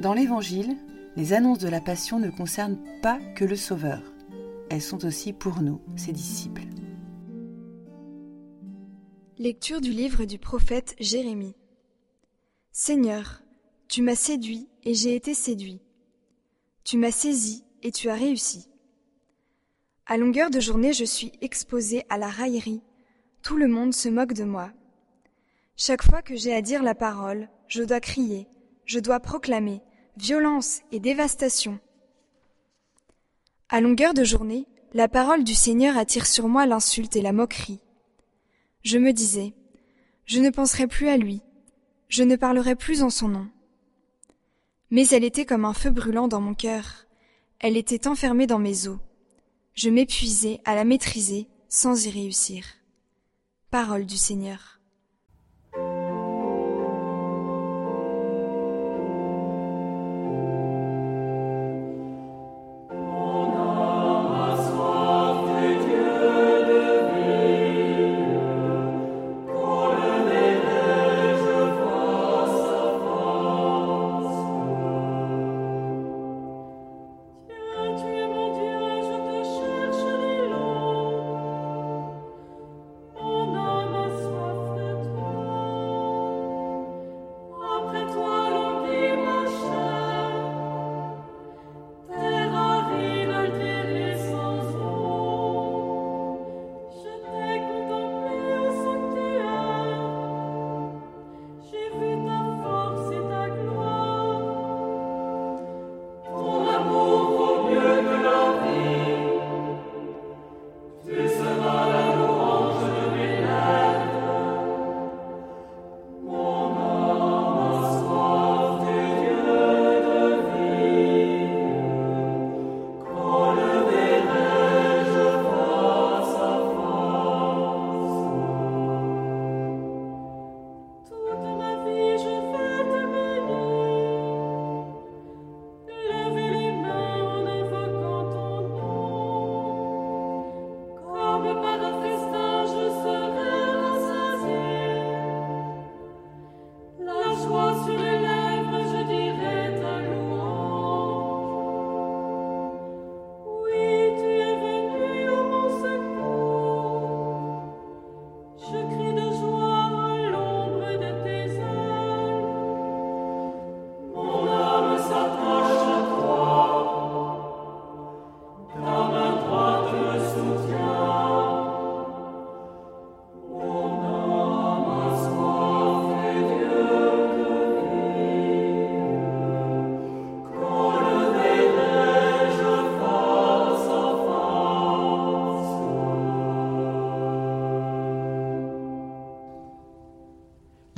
Dans l'Évangile, les annonces de la Passion ne concernent pas que le Sauveur. Elles sont aussi pour nous, ses disciples. Lecture du livre du prophète Jérémie. Seigneur, tu m'as séduit et j'ai été séduit. Tu m'as saisi et tu as réussi. À longueur de journée, je suis exposé à la raillerie. Tout le monde se moque de moi. Chaque fois que j'ai à dire la parole, je dois crier, je dois proclamer violence et dévastation. À longueur de journée, la parole du Seigneur attire sur moi l'insulte et la moquerie. Je me disais, je ne penserai plus à lui, je ne parlerai plus en son nom. Mais elle était comme un feu brûlant dans mon cœur, elle était enfermée dans mes os. Je m'épuisais à la maîtriser sans y réussir. Parole du Seigneur.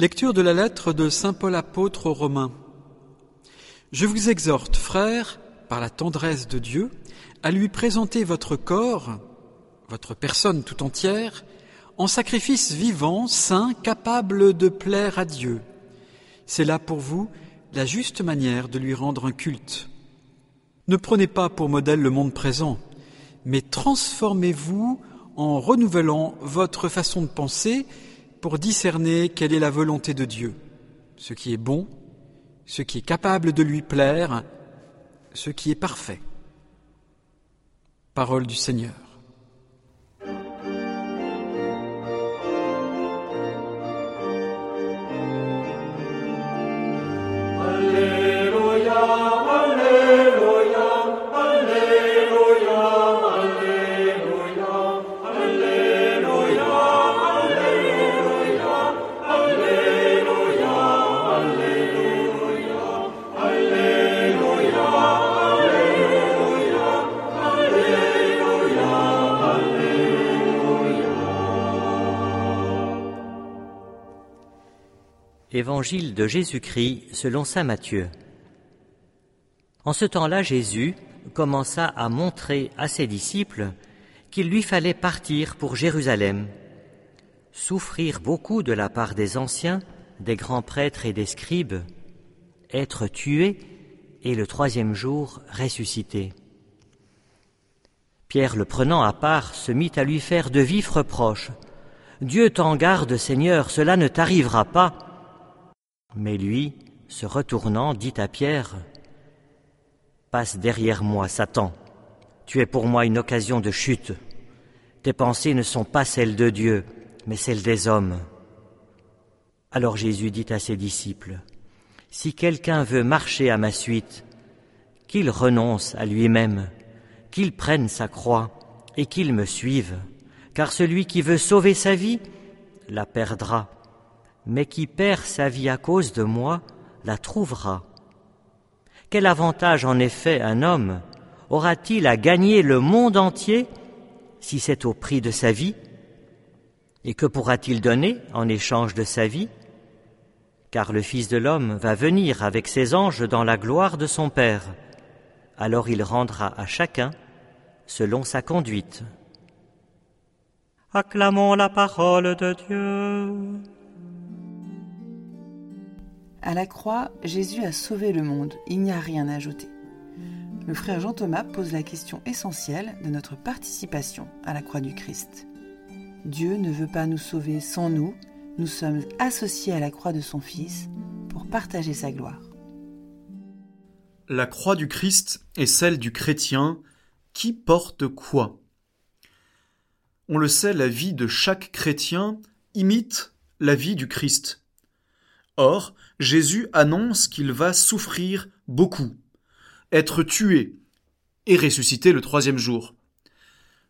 Lecture de la lettre de Saint Paul apôtre aux Romains. Je vous exhorte, frères, par la tendresse de Dieu, à lui présenter votre corps, votre personne tout entière, en sacrifice vivant, saint, capable de plaire à Dieu. C'est là pour vous la juste manière de lui rendre un culte. Ne prenez pas pour modèle le monde présent, mais transformez-vous en renouvelant votre façon de penser pour discerner quelle est la volonté de Dieu, ce qui est bon, ce qui est capable de lui plaire, ce qui est parfait. Parole du Seigneur. Évangile de Jésus-Christ selon Saint Matthieu. En ce temps-là, Jésus commença à montrer à ses disciples qu'il lui fallait partir pour Jérusalem, souffrir beaucoup de la part des anciens, des grands prêtres et des scribes, être tué et le troisième jour ressuscité. Pierre, le prenant à part, se mit à lui faire de vifs reproches. Dieu t'en garde, Seigneur, cela ne t'arrivera pas. Mais lui, se retournant, dit à Pierre, Passe derrière moi, Satan. Tu es pour moi une occasion de chute. Tes pensées ne sont pas celles de Dieu, mais celles des hommes. Alors Jésus dit à ses disciples, Si quelqu'un veut marcher à ma suite, qu'il renonce à lui-même, qu'il prenne sa croix et qu'il me suive, car celui qui veut sauver sa vie la perdra, mais qui perd sa vie à cause de moi la trouvera. Quel avantage en effet un homme aura-t-il à gagner le monde entier si c'est au prix de sa vie? Et que pourra-t-il donner en échange de sa vie? Car le Fils de l'homme va venir avec ses anges dans la gloire de son Père. Alors il rendra à chacun selon sa conduite. Acclamons la parole de Dieu. À la croix, Jésus a sauvé le monde, il n'y a rien à ajouter. Le frère Jean Thomas pose la question essentielle de notre participation à la croix du Christ. Dieu ne veut pas nous sauver sans nous, nous sommes associés à la croix de son Fils pour partager sa gloire. La croix du Christ est celle du chrétien qui porte quoi? On le sait, la vie de chaque chrétien imite la vie du Christ. Or, Jésus annonce qu'il va souffrir beaucoup, être tué et ressusciter le troisième jour.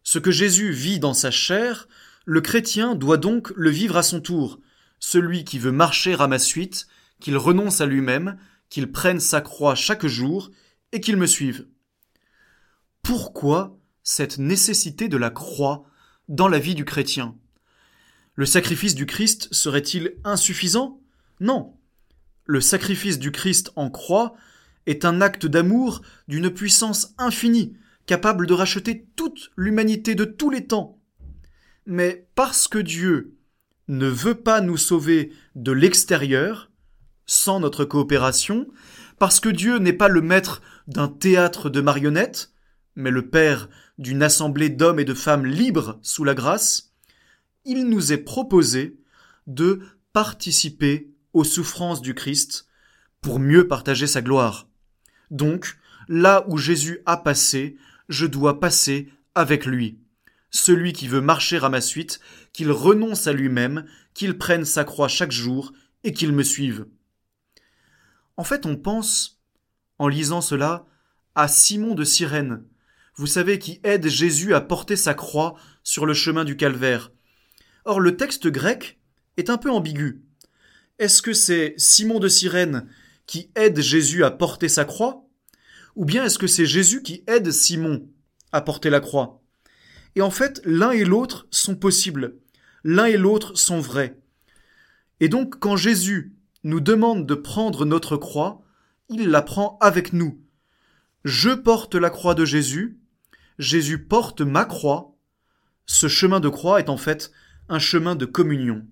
Ce que Jésus vit dans sa chair le chrétien doit donc le vivre à son tour. Celui qui veut marcher à ma suite, qu'il renonce à lui-même, qu'il prenne sa croix chaque jour et qu'il me suive. Pourquoi cette nécessité de la croix dans la vie du chrétien? Le sacrifice du Christ serait-il insuffisant? Non. Le sacrifice du Christ en croix est un acte d'amour d'une puissance infinie, capable de racheter toute l'humanité de tous les temps. Mais parce que Dieu ne veut pas nous sauver de l'extérieur, sans notre coopération, parce que Dieu n'est pas le maître d'un théâtre de marionnettes, mais le Père d'une assemblée d'hommes et de femmes libres sous la grâce, il nous est proposé de participer aux souffrances du Christ pour mieux partager sa gloire. Donc, là où Jésus a passé, je dois passer avec lui celui qui veut marcher à ma suite, qu'il renonce à lui-même, qu'il prenne sa croix chaque jour et qu'il me suive. En fait, on pense, en lisant cela, à Simon de Cyrène, vous savez, qui aide Jésus à porter sa croix sur le chemin du calvaire. Or, le texte grec est un peu ambigu. Est-ce que c'est Simon de Cyrène qui aide Jésus à porter sa croix Ou bien est-ce que c'est Jésus qui aide Simon à porter la croix? Et en fait, l'un et l'autre sont possibles. L'un et l'autre sont vrais. Et donc, quand Jésus nous demande de prendre notre croix, il la prend avec nous. Je porte la croix de Jésus, Jésus porte ma croix. Ce chemin de croix est en fait un chemin de communion.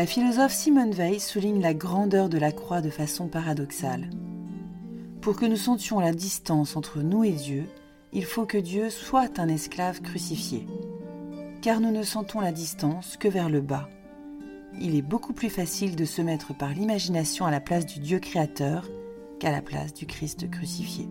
La philosophe Simone Veil souligne la grandeur de la croix de façon paradoxale. Pour que nous sentions la distance entre nous et Dieu, il faut que Dieu soit un esclave crucifié. Car nous ne sentons la distance que vers le bas. Il est beaucoup plus facile de se mettre par l'imagination à la place du Dieu créateur qu'à la place du Christ crucifié.